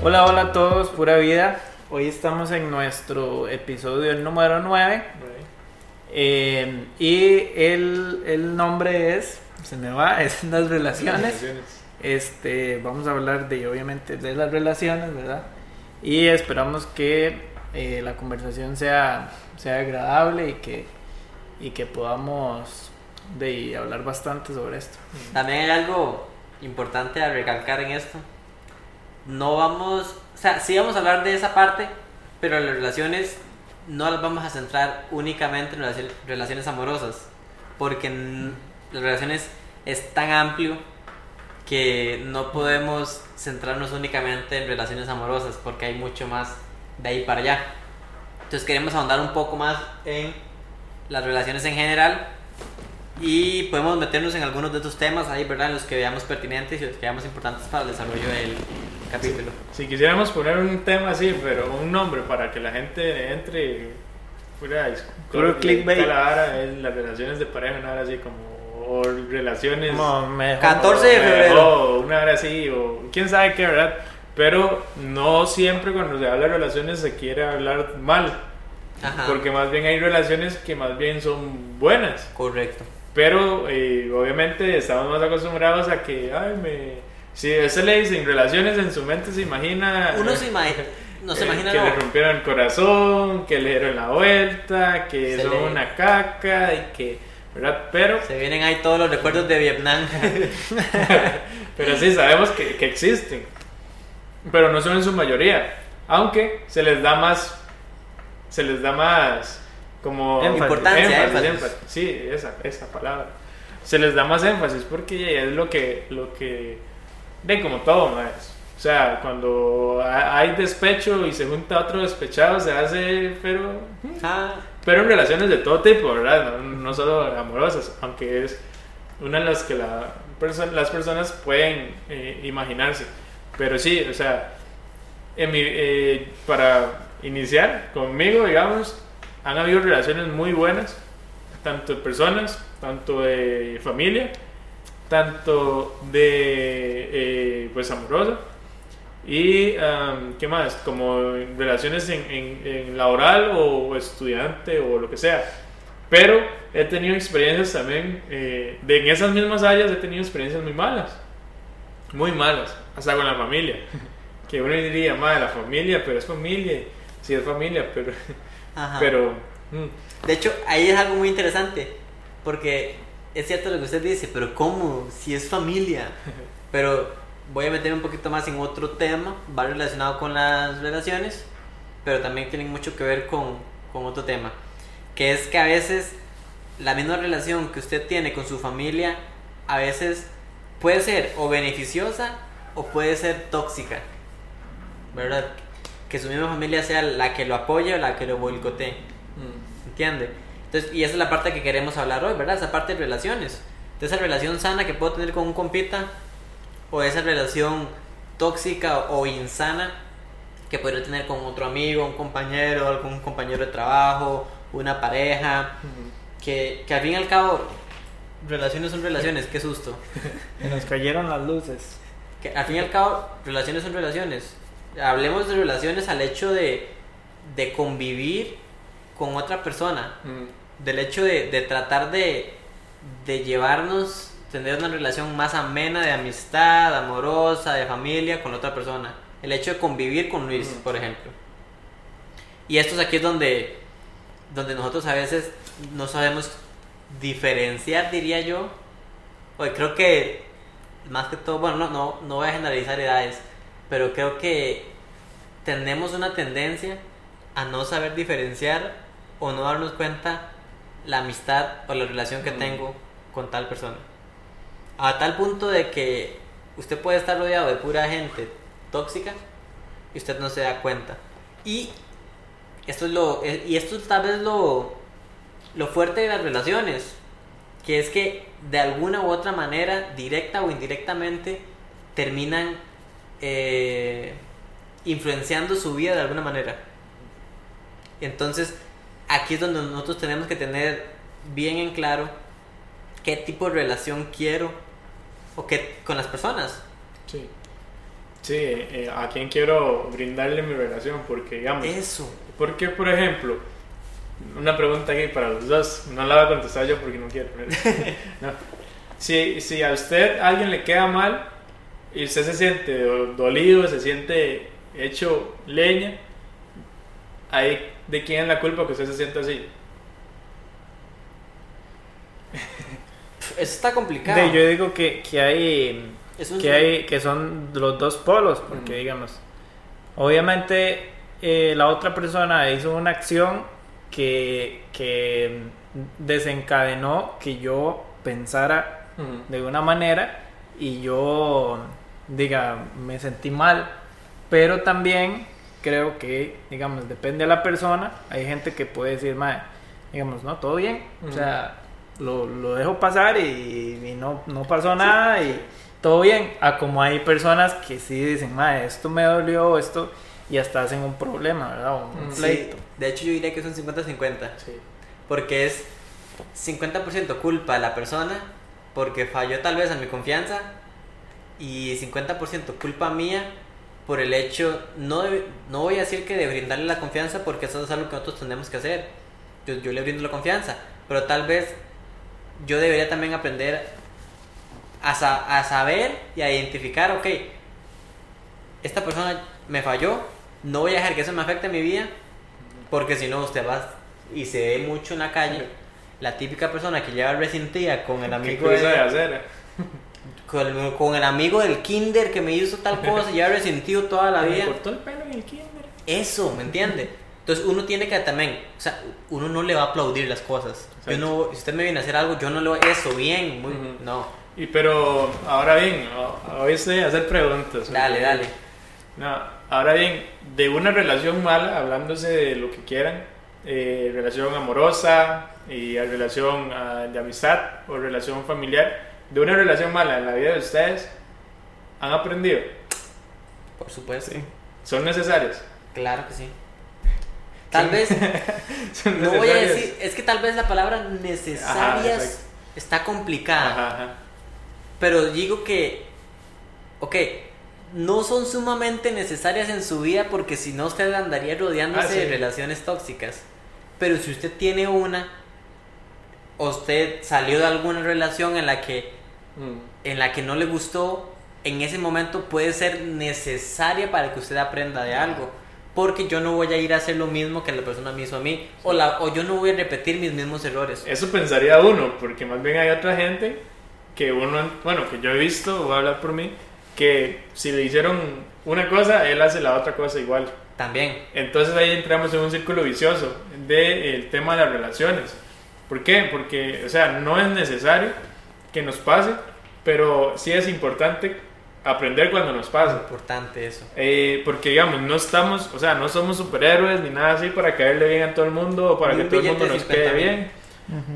Hola, hola a todos, pura vida. Hoy estamos en nuestro episodio número 9. Eh, y el, el nombre es, se me va, es las relaciones. Este, vamos a hablar de, obviamente, de las relaciones, ¿verdad? Y esperamos que eh, la conversación sea, sea agradable y que, y que podamos de hablar bastante sobre esto. También hay algo importante a recalcar en esto. No vamos, o sea, sí vamos a hablar de esa parte, pero las relaciones no las vamos a centrar únicamente en relaciones amorosas, porque las relaciones es tan amplio que no podemos centrarnos únicamente en relaciones amorosas, porque hay mucho más de ahí para allá. Entonces queremos ahondar un poco más en las relaciones en general y podemos meternos en algunos de estos temas ahí, ¿verdad? En los que veamos pertinentes y los que veamos importantes para el desarrollo del capítulo. Si quisiéramos poner un tema así, pero un nombre para que la gente entre fuera Puro clickbait. la vara es las relaciones de pareja, una hora así como o relaciones Como mejor- 14 de febrero. o una hora así o quién sabe qué, ¿verdad? Pero no siempre cuando se habla de relaciones se quiere hablar mal, Ajá. porque más bien hay relaciones que más bien son buenas. Correcto. Pero eh, obviamente estamos más acostumbrados a que, ay, me... Si a ese le dicen relaciones en su mente se imagina... Uno se imagina, no se eh, imagina que no. le rompieron el corazón, que le dieron la vuelta, que Se son le- una caca y que, ¿verdad? Pero, Se vienen ahí todos los recuerdos de Vietnam. pero sí sabemos que, que existen, pero no son en su mayoría, aunque se les da más, se les da más como Énfasis. Importancia, énfasis. énfasis. Sí, esa, esa palabra. Se les da más énfasis porque es lo que, lo que, de como todo, más. O sea, cuando ha- hay despecho y se junta otro despechado, se hace, pero, Ah, pero en relaciones de todo tipo, ¿verdad? No, no solo amorosas, aunque es una de las que la perso- las personas pueden eh, imaginarse. Pero sí, o sea, en mi- eh, para iniciar conmigo, digamos, han habido relaciones muy buenas, tanto de personas, tanto de familia, tanto de, eh, pues, amorosa. Y, am, ¿qué más? Como relaciones en, en- en laboral o estudiante o lo que sea. Pero he tenido experiencias también, eh, de en esas mismas áreas he tenido experiencias muy malas. Muy malas, hasta con la familia. Que uno diría, madre, la familia, pero es familia. Sí, es familia, pero... ajá. pero mm, De hecho, ahí es algo muy interesante. Porque es cierto lo que usted dice, pero ¿cómo? Si es familia. Pero voy a meter un poquito más en otro tema, va relacionado con las relaciones, pero también tienen mucho que ver con, con otro tema. Que es que a veces la misma relación que usted tiene con su familia, a veces puede ser o beneficiosa o puede ser tóxica. ¿Verdad? Que su misma familia sea la que lo apoye o la que lo boicotee. ¿Entiende? Entonces, y esa es la parte que queremos hablar hoy, ¿verdad? Esa parte de relaciones. De esa relación sana que puedo tener con un compita, o esa relación tóxica o insana que podría tener con otro amigo, un compañero, algún compañero de trabajo, una pareja, que, que al fin y al cabo, relaciones son relaciones, qué susto. Nos cayeron las luces. Que al fin y al cabo, relaciones son relaciones. Hablemos de relaciones al hecho de, de convivir con otra persona del hecho de, de tratar de, de llevarnos, tener una relación más amena de amistad, amorosa, de familia con otra persona. El hecho de convivir con Luis, por ejemplo. Y esto es aquí donde, donde nosotros a veces no sabemos diferenciar, diría yo. Oye, creo que más que todo, bueno, no, no, no voy a generalizar edades, pero creo que tenemos una tendencia a no saber diferenciar o no darnos cuenta la amistad o la relación que Mm. tengo con tal persona. A tal punto de que usted puede estar rodeado de pura gente tóxica y usted no se da cuenta. Y esto es lo eh, y esto es tal vez lo lo fuerte de las relaciones, que es que de alguna u otra manera, directa o indirectamente, terminan eh, influenciando su vida de alguna manera. Entonces, aquí es donde nosotros tenemos que tener bien en claro qué tipo de relación quiero o qué con las personas. Sí. Sí, eh, a quién quiero brindarle mi relación, porque digamos... Eso. Porque, por ejemplo, una pregunta aquí para los dos, no la voy a contestar yo porque no quiero. no. Si, si a usted alguien le queda mal y usted se siente do- dolido, se siente hecho leña, ahí de quién es la culpa que usted se siente así. Eso está complicado. De- yo digo que, que hay Es que hay que son los dos polos porque digamos obviamente eh, la otra persona hizo una acción que, que desencadenó que yo pensara de una manera y yo diga me sentí mal. Pero también creo que digamos depende de la persona. Hay gente que puede decir "Mae, digamos no todo bien o sea lo, lo dejo pasar y, y no, no pasó nada y todo bien a como hay personas que sí dicen "Mae, esto me dolió esto y hasta hacen un problema verdad un Mm. Sí, pleito de hecho yo diría que son 50-50. Sí. Porque es 50% culpa de la persona porque falló tal vez a mi confianza y 50% culpa mía por el hecho, no, no voy a decir que de brindarle la confianza porque eso es algo que nosotros tenemos que hacer. Yo, yo le brindo la confianza, pero tal vez yo debería también aprender a, sa- a saber y a identificar, ok, esta persona me falló, no voy a dejar que eso me afecte en mi vida porque si no usted va y se ve mucho en la calle la típica persona que lleva resentida con el ¿Qué amigo de de- acera? con, el, con el amigo del kinder que me hizo tal cosa lleva resentido toda la Me vida cortó el pelo en el kinder. eso me entiende entonces uno tiene que también o sea uno no le va a aplaudir las cosas yo no si usted me viene a hacer algo yo no voy eso bien muy, Ujú. no Y pero, ahora bien, hoy estoy a hacer preguntas. dale dale No, ahora bien, de una relación mala, hablándose de lo que quieran, eh, relación amorosa y a relación ah, de amistad o relación familiar, de una relación mala en la vida de ustedes, ¿han aprendido? por supuesto ¿Son necesarias? claro que sí tal vez ¿Son no voy a decir es que tal vez la palabra necesarias está complicada Ajá, ajá. Pero digo que, ok, no son sumamente necesarias en su vida porque si no usted andaría rodeándose Ah, sí. de relaciones tóxicas. Pero si usted tiene una, o usted salió de alguna relación en la que, Mm. en la que no le gustó, en ese momento puede ser necesaria para que usted aprenda de algo. Porque yo no voy a ir a hacer lo mismo que la persona me hizo a mí. O, la, o yo no voy a repetir mis mismos errores. Eso pensaría uno, porque más bien hay otra gente que uno, bueno, que yo he visto, voy a hablar por mí, que si le hicieron una cosa, él hace la otra cosa igual. También. Entonces ahí entramos en un círculo vicioso del tema de las relaciones. ¿Por qué? Porque, o sea, no es necesario que nos pase, pero sí es importante aprender cuando nos pasa. Importante eso. Eh, porque, digamos, no estamos, o sea, no somos superhéroes ni nada así para caerle bien a todo el mundo o para Ni que un todo el billete mundo de nos 50 quede mil. bien.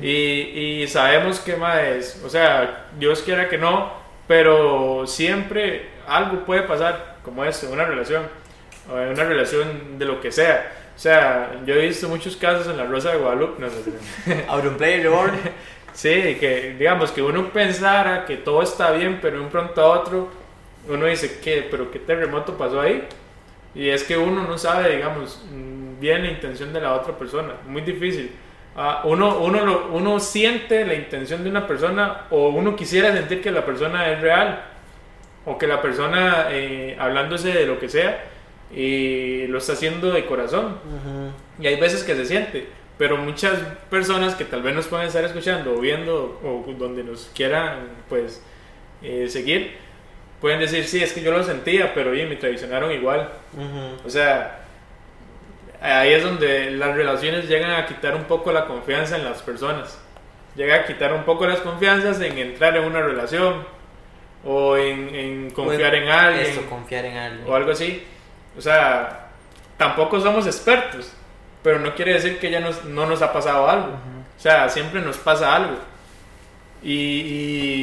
Y, y sabemos que más, o sea, Dios quiera que no, pero siempre algo puede pasar como esto, en una relación, o en una relación de lo que sea. O sea, yo he visto muchos casos en la Rosa de Guadalupe, no, no. Auronplay Reborn. Sí, que digamos que uno pensara que todo está bien, pero de un pronto a otro uno dice, ¿qué? ¿Pero qué terremoto pasó ahí? Y es que uno no sabe, digamos, mm, bien la intención de la otra persona. Muy difícil. Ah, uno, uno, lo- uno siente la intención de una persona o uno quisiera sentir que la persona es real o que la persona, eh, hablándose de lo que sea, y lo está haciendo de corazón. Y hay veces que se siente, pero muchas personas que tal vez nos pueden estar escuchando o viendo o donde nos quieran pues eh, seguir, pueden decir, sí, es que yo lo sentía, pero oye, me traicionaron igual. Ujú. O sea, ahí es donde las relaciones llegan a quitar un poco la confianza en las personas. Llega a quitar un poco las confianzas en entrar en una relación o en, en confiar en alguien Eso, confiar en alguien. o algo así. O sea, tampoco somos expertos, pero no quiere decir que ya nos, no nos ha pasado algo. O sea, siempre nos pasa algo. Y,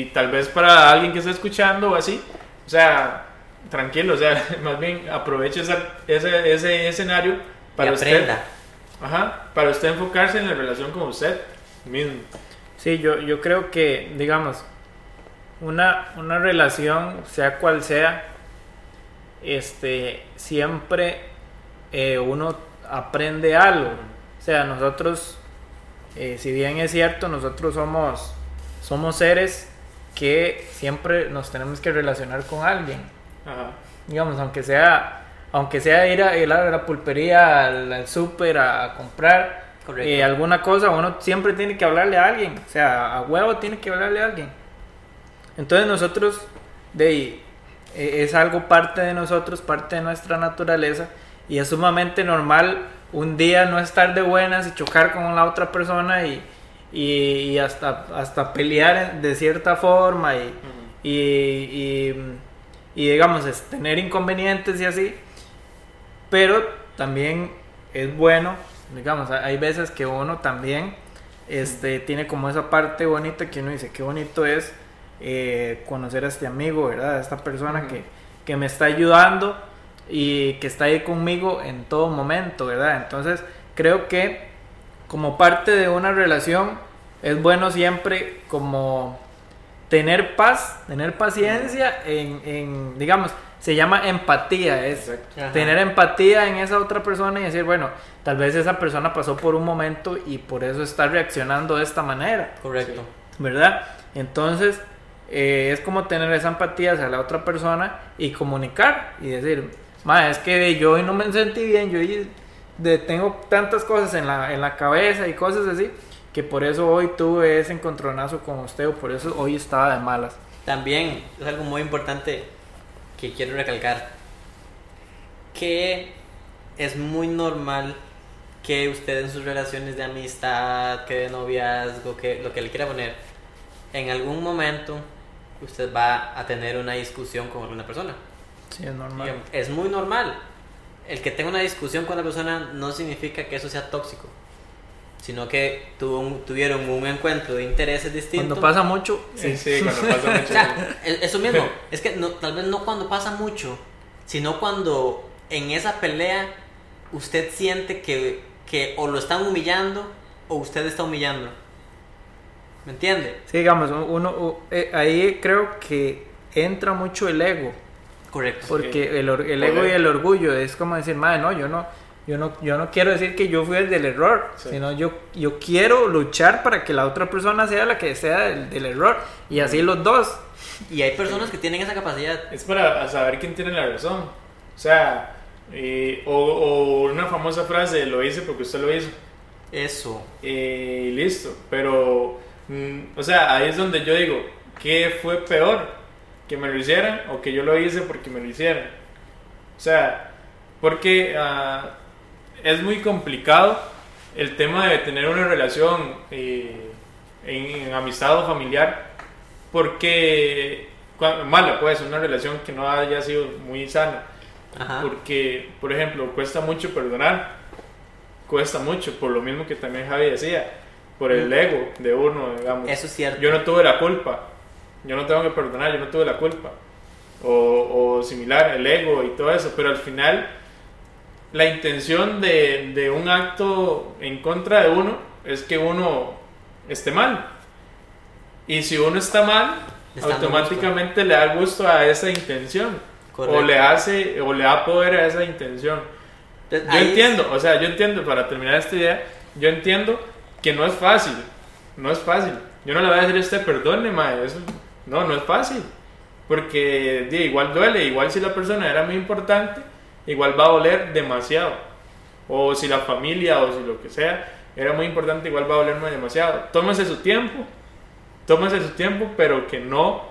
y tal vez para alguien que está escuchando o así, o sea, tranquilo, o sea, más bien aproveche esa- ese, ese escenario para y usted, aprenda. ajá, para usted enfocarse en la relación con usted mismo. Sí, yo, yo creo que, digamos, una, una relación, sea cual sea, este, siempre eh, uno aprende algo. O sea, nosotros, eh, si bien es cierto, nosotros somos, somos seres que siempre nos tenemos que relacionar con alguien. Ajá. Digamos, aunque sea, aunque sea ir a, ir a la pulpería, al, al súper a, comprar eh, alguna cosa, uno siempre tiene que hablarle a alguien. O sea, a huevo tiene que hablarle a alguien. Entonces nosotros, de ahí, eh, es algo parte de nosotros, parte de nuestra naturaleza, y es sumamente normal un día no estar de buenas y chocar con la otra persona y, y, y hasta, hasta pelear de cierta forma y, Ujú. y, y, y, digamos, es tener inconvenientes y así, pero también es bueno, digamos, hay veces que uno también este, tiene como esa parte bonita que uno dice, qué bonito es eh, conocer a este amigo, ¿verdad? A esta persona Ujú. que, que me está ayudando y que está ahí conmigo en todo momento, ¿verdad? Entonces creo que como parte de una relación es bueno siempre como tener paz, tener paciencia en, en, digamos, se llama empatía, es tener empatía en esa otra persona y decir, bueno, tal vez esa persona pasó por un momento y por eso está reaccionando de esta manera. Correcto. ¿verdad? Entonces, eh, es como tener esa empatía hacia la otra persona y comunicar y decir, ma, es que yo hoy no me sentí bien, yo hoy de- tengo tantas cosas en la, en la cabeza y cosas así, que por eso hoy tuve ese encontronazo con usted o por eso hoy estaba de malas. También es algo muy importante que quiero recalcar. Que es muy normal que usted en sus relaciones de amistad, que de noviazgo, que lo que le quiera poner, en algún momento usted va a tener una discusión con alguna persona. Sí, es normal. Es muy normal. El que tenga una discusión con la persona no significa que eso sea tóxico, sino que tuvo un- tuvieron un encuentro de intereses distintos. Cuando pasa mucho, Sí, sí, cuando pasa O mucho. sea, eso mismo, es que no, tal vez no cuando pasa mucho, sino cuando en esa pelea usted siente que, que o lo están humillando o usted está humillando. ¿Me entiende? sí, digamos, uno, u- eh, ahí creo que entra mucho el ego. Correcto. Porque el, or- el ego y el orgullo es como decir, madre, no, yo no, yo no, yo no quiero decir que yo fui el del error, Sí. sino yo, yo quiero luchar para que la otra persona sea la que sea del, del error. Y así los dos. Y hay personas que tienen esa capacidad. Es para saber quién tiene la razón. O sea, eh, o, o una famosa frase, lo hice porque usted lo hizo. Eso. Y listo. Pero, mm, o sea, ahí es donde yo digo, ¿qué fue peor? ¿Que me lo hicieran o que yo lo hice porque me lo hicieran? O sea, porque ah, es muy complicado el tema de tener una relación eh, en, en amistad o familiar, porque, cua- mala pues, una relación que no haya sido muy sana. Ajá. Porque, por ejemplo, cuesta mucho perdonar. Cuesta mucho, por lo mismo que también Javi decía, por el ego de uno, digamos. Eso es cierto. Yo no tuve la culpa. Yo no tengo que perdonar, yo no tuve la culpa. O, o similar, el ego y todo eso. Pero al final, la intención de, de un acto en contra de uno es que uno esté mal. Y si uno está mal, está automáticamente le da gusto a esa intención. Correcto. O le hace, o le da poder a esa intención. Entonces, Yo es- entiendo, o sea, yo entiendo, para terminar esta idea, yo entiendo que no es fácil, no es fácil. Yo no le voy a decir a usted, perdone, mae, eso, no, no es fácil. Porque di, igual duele, igual si la persona era muy importante, igual va a doler demasiado. O si la familia o si lo que sea era muy importante, igual va a dolerme demasiado. Tómese su tiempo, tómese su tiempo, pero que no,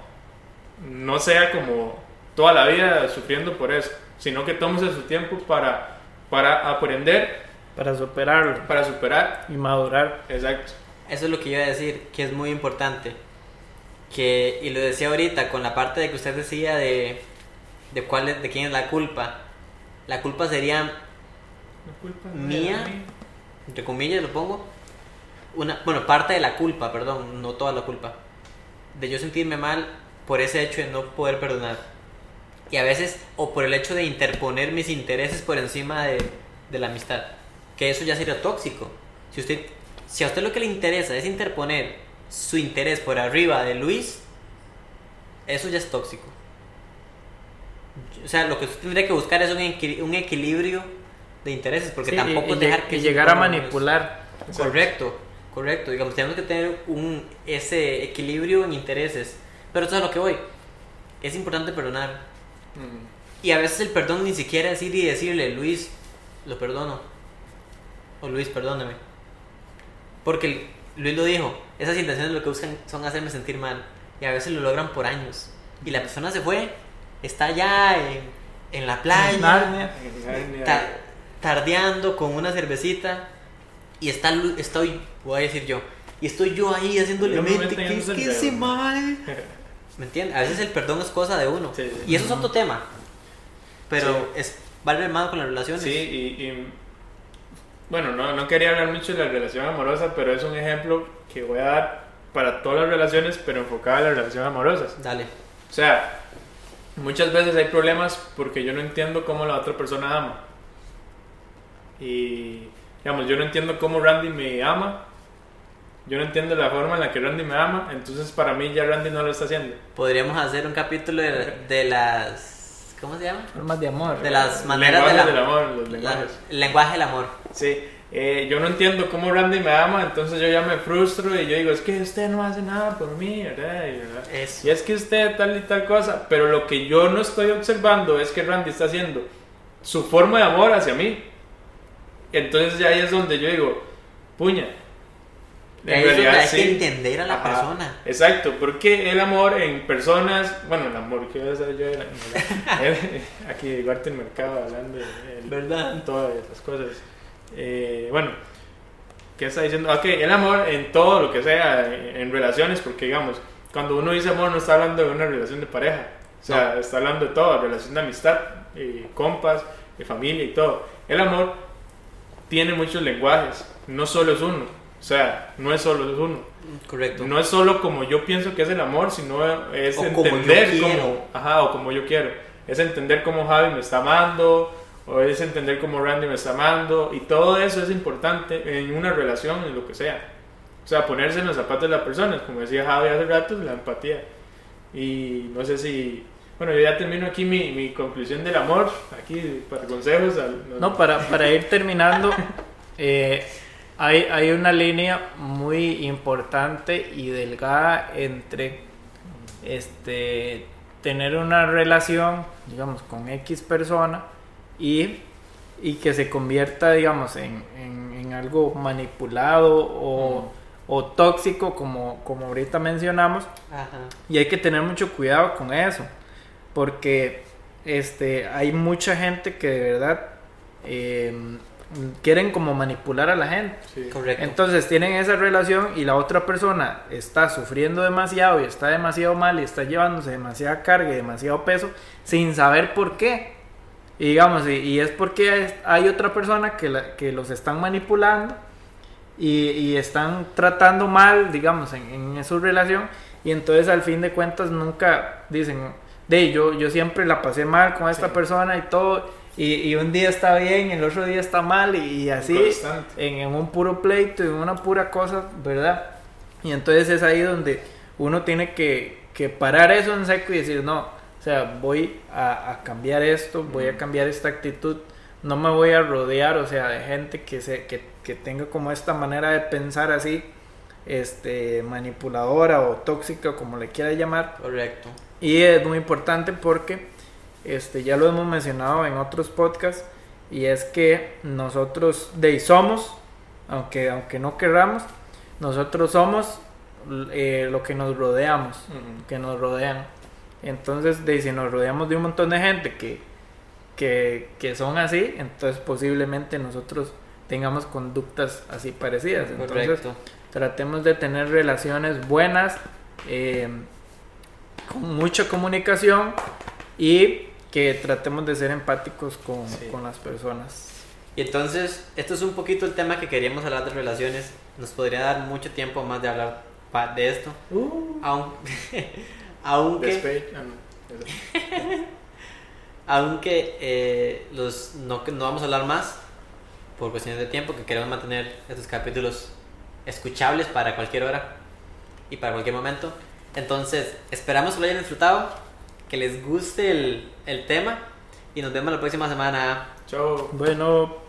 no sea como toda la vida sufriendo por eso, sino que tómese su tiempo para, para aprender, Para superarlo para superar. y madurar. Exacto. Eso es lo que iba a decir, que es muy importante. Que, y lo decía ahorita, con la parte de que usted decía de, de, cuál es, de quién es la culpa. La culpa sería, La culpa mía. entre comillas lo pongo, una, bueno, parte de la culpa, perdón, no toda la culpa. De yo sentirme mal por ese hecho de no poder perdonar. Y a veces, o por el hecho de interponer mis intereses por encima de, de la amistad. Que eso ya sería tóxico. Si, usted, si a usted lo que le interesa es interponer su interés por arriba de Luis, eso ya es tóxico. O sea, lo que usted tendría que buscar es un, equil- un equilibrio de intereses, porque Sí, tampoco y, dejar que y llegar a manipular. Correcto, correcto. Digamos, tenemos que tener un, ese equilibrio en intereses. Pero eso es a lo que voy. Es importante perdonar. Ujú. Y a veces el perdón ni siquiera es ir y decirle, Luis, lo perdono. O Luis, perdóname. Porque el- Luis lo dijo, esas intenciones lo que buscan son hacerme sentir mal. Y a veces lo logran por años. Y la persona se fue, está ya en, en la playa, Narnia. ta- tardeando con una cervecita. Y está, estoy, voy a decir yo, y estoy yo ahí haciéndole mente, que es que enredos. mal. ¿Me entiendes? A veces el perdón es cosa de uno. Sí, sí. Y eso es otro tema. Pero Sí. es va hermano con las relaciones. Sí, y, y- bueno, no, no quería hablar mucho de la relación amorosa, pero es un ejemplo que voy a dar para todas las relaciones, pero enfocada a las relaciones amorosas. Dale. O sea, muchas veces hay problemas porque yo no entiendo cómo la otra persona ama. Y, digamos, yo no entiendo cómo Randy me ama. Yo no entiendo la forma en la que Randy me ama. Entonces, para mí, ya Randy no lo está haciendo. Podríamos hacer un capítulo de, de las. ¿Cómo se llama? Formas de amor. De las maneras Lenguajes del del amor. los lenguajes. el lenguaje del amor. Sí, eh, yo no entiendo cómo Randy me ama, entonces yo ya me frustro y yo digo, es que usted no hace nada por mí, ¿verdad? Y, ¿verdad? Y es que usted tal y tal cosa, pero lo que yo no estoy observando es que Randy está haciendo su forma de amor hacia mí. Entonces ya ahí es donde yo digo, puña. Y ahí es donde hay que entender a la Ajá, persona. Exacto, porque el amor en personas, bueno, el amor que voy a saber yo, aquí Duarte el mercado hablando de el- ¿Verdad? todas esas cosas. Eh, bueno, ¿qué está diciendo? Ok, el amor en todo lo que sea, en, en relaciones, porque digamos, cuando uno dice amor no está hablando de una relación de pareja, o sea, está hablando de todo, relación de amistad, y compas, y familia y todo. El amor tiene muchos lenguajes, no solo es uno, o sea, no es solo es uno. Correcto. No es solo como yo pienso que es el amor, sino es O como yo entender quiero. cómo, ajá, o como yo quiero. Es entender cómo Javi me está amando, o es entender cómo Randy me está amando, y todo eso es importante en una relación, en lo que sea. O sea, ponerse en los zapatos de las personas, como decía Javi hace rato, la empatía. Y no sé si, bueno, yo ya termino aquí mi, mi conclusión del amor, aquí para consejos. al- No, para, para ir terminando, eh, hay, hay una línea muy importante y delgada entre este, tener una relación, digamos, con X persona y, y que se convierta, digamos, en, en- en algo manipulado o, o tóxico, como, como ahorita mencionamos. Ajá. Y hay que tener mucho cuidado con eso, porque este, hay mucha gente que de verdad eh, quieren como manipular a la gente. Sí. Correcto. Entonces tienen esa relación y la otra persona está sufriendo demasiado y está demasiado mal y está llevándose demasiada carga y demasiado peso sin saber por qué. Y digamos, y, y es porque hay otra persona que, la- que los están manipulando y, y están tratando mal, digamos, en, en su relación. Y entonces al fin de cuentas nunca dicen, de yo, yo siempre la pasé mal con esta Sí. persona y todo. Y, y un día está bien, el otro día está mal y, así en, en un puro pleito, en una pura cosa, ¿verdad? Y entonces es ahí donde uno tiene que, que parar eso en seco y decir, no, o sea, voy a, a cambiar esto, voy a cambiar esta actitud, no me voy a rodear, o sea, de gente que, se, que, que tenga como esta manera de pensar así, este, manipuladora o tóxica, como le quiera llamar. Correcto. Y es muy importante porque este, ya lo hemos mencionado en otros podcasts y es que nosotros de somos, aunque, aunque no querramos, nosotros somos eh, lo que nos rodeamos, que nos rodean. Entonces, de, si nos rodeamos de un montón de gente que, que, que son así, entonces posiblemente nosotros tengamos conductas así parecidas. Entonces, Correcto. tratemos de tener relaciones buenas, eh, con mucha comunicación y que tratemos de ser empáticos con, Sí. con las personas. Y entonces, esto es un poquito el tema que queríamos hablar de relaciones. Nos podría dar mucho tiempo más de hablar de esto. Aun- aunque ah, eso. aunque eh, los, no, no vamos a hablar más por cuestiones de tiempo, que queremos mantener estos capítulos escuchables para cualquier hora y para cualquier momento. Entonces, esperamos que lo hayan disfrutado, que les guste el, el tema y nos vemos la próxima semana. Chao. Bueno.